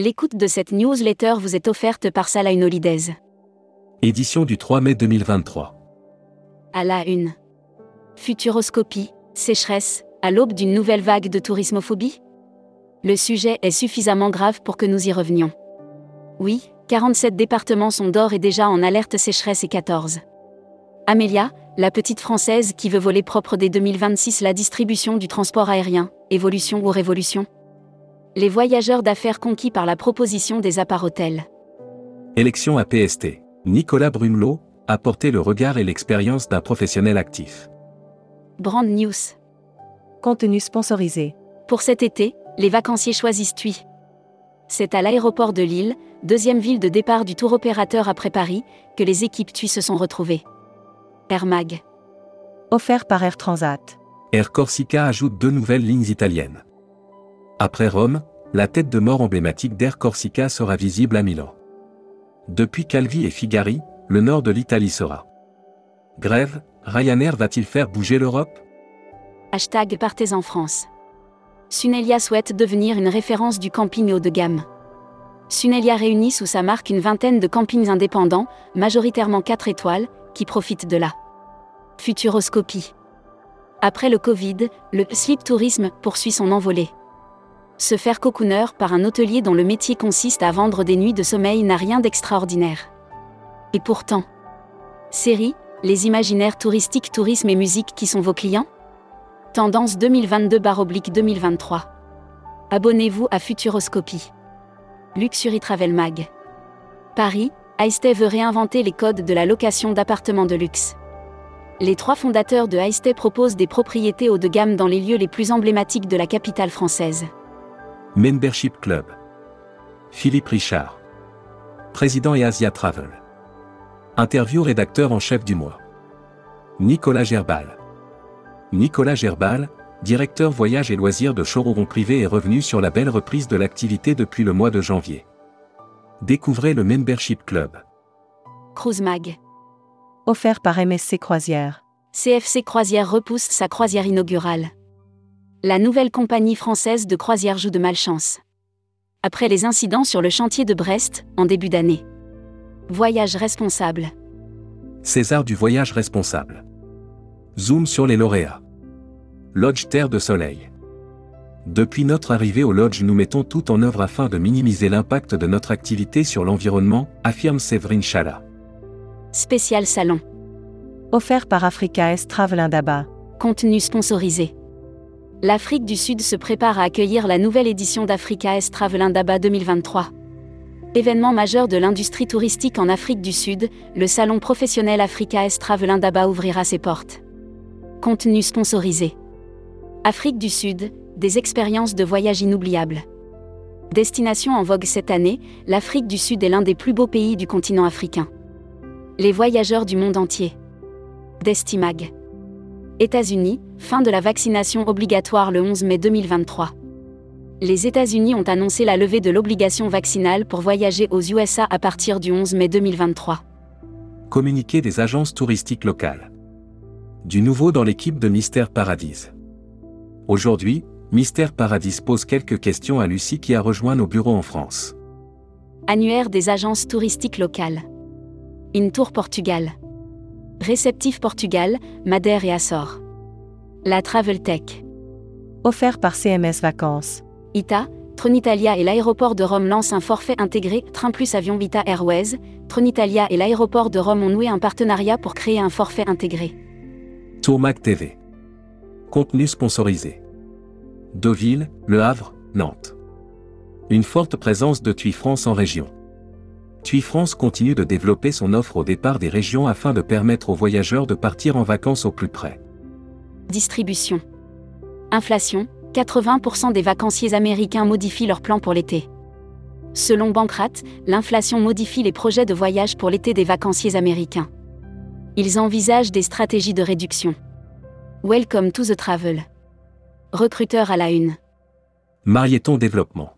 L'écoute de cette newsletter vous est offerte par Salah Holidays. Édition du 3 mai 2023. À la une. Futuroscopie, sécheresse, à l'aube d'une nouvelle vague de tourismophobie? Le sujet est suffisamment grave pour que nous y revenions. Oui, 47 départements sont d'or et déjà en alerte sécheresse et 14. Amélia, la petite française qui veut voler propre dès 2026 la distribution du transport aérien, évolution ou révolution? Les voyageurs d'affaires conquis par la proposition des appareils Élection à PST. Nicolas Brumelot a porté le regard et l'expérience d'un professionnel actif. Brand News. Contenu sponsorisé. Pour cet été, les vacanciers choisissent TUI. C'est à l'aéroport de Lille, deuxième ville de départ du tour opérateur après Paris, que les équipes TUI se sont retrouvées. Air Mag. Offert par Air Transat. Air Corsica ajoute deux nouvelles lignes italiennes. Après Rome, la tête de mort emblématique d'Air Corsica sera visible à Milan. Depuis Calvi et Figari, le nord de l'Italie sera. Grève, Ryanair va-t-il faire bouger l'Europe? Hashtag Partez en France. Sunelia souhaite devenir une référence du camping haut de gamme. Sunelia réunit sous sa marque une vingtaine de campings indépendants, majoritairement 4 étoiles, qui profitent de la futuroscopie. Après le Covid, le sleep tourisme poursuit son envolée. Se faire cocooner par un hôtelier dont le métier consiste à vendre des nuits de sommeil n'a rien d'extraordinaire. Et pourtant, série, les imaginaires touristiques, tourisme et musique qui sont vos clients? Tendance 2022-2023. Abonnez-vous à Futuroscopie. Luxury Travel Mag. Paris, Aisté veut réinventer les codes de la location d'appartements de luxe. Les trois fondateurs de Aisté proposent des propriétés haut de gamme dans les lieux les plus emblématiques de la capitale française. Membership Club. Philippe Richard. Président et Asia Travel. Interview rédacteur en chef du mois. Nicolas Gerbal. Nicolas Gerbal, directeur voyage et loisirs de showroom privé est revenu sur la belle reprise de l'activité depuis le mois de janvier. Découvrez le Membership Club. Cruise Mag. Offert par MSC Croisière. CFC Croisière repousse sa croisière inaugurale. La nouvelle compagnie française de croisière joue de malchance. Après les incidents sur le chantier de Brest, en début d'année. Voyage responsable. César du voyage responsable. Zoom sur les lauréats. Lodge Terre de Soleil. Depuis notre arrivée au lodge, nous mettons tout en œuvre afin de minimiser l'impact de notre activité sur l'environnement, affirme Séverine Chala. Spécial salon. Offert par Africa S Travel Indaba. Contenu sponsorisé. L'Afrique du Sud se prépare à accueillir la nouvelle édition d'Africa S Travel Indaba 2023. Événement majeur de l'industrie touristique en Afrique du Sud, le salon professionnel Africa S Travel Indaba ouvrira ses portes. Contenu sponsorisé. Afrique du Sud, des expériences de voyage inoubliables. Destination en vogue cette année, l'Afrique du Sud est l'un des plus beaux pays du continent africain. Les voyageurs du monde entier. Destimag. États-Unis, fin de la vaccination obligatoire le 11 mai 2023. Les États-Unis ont annoncé la levée de l'obligation vaccinale pour voyager aux USA à partir du 11 mai 2023. Communiqué des agences touristiques locales. Du nouveau dans l'équipe de Mystère Paradis. Aujourd'hui, Mystère Paradis pose quelques questions à Lucie qui a rejoint nos bureaux en France. Annuaire des agences touristiques locales. Intour Portugal. Réceptif Portugal, Madère et Açores. La Travel Tech. Offert par CMS Vacances. ITA, Tronitalia et l'aéroport de Rome lancent un forfait intégré Train plus Avion Vita Airways. Tronitalia et l'aéroport de Rome ont noué un partenariat pour créer un forfait intégré. Tourmac TV. Contenu sponsorisé. Deauville, Le Havre, Nantes. Une forte présence de TUI France en région. TUI France continue de développer son offre au départ des régions afin de permettre aux voyageurs de partir en vacances au plus près. Distribution. Inflation. 80% des vacanciers américains modifient leurs plans pour l'été. Selon Bankrat, l'inflation modifie les projets de voyage pour l'été des vacanciers américains. Ils envisagent des stratégies de réduction. Welcome to the travel. Recruteur à la une. Marieton Développement.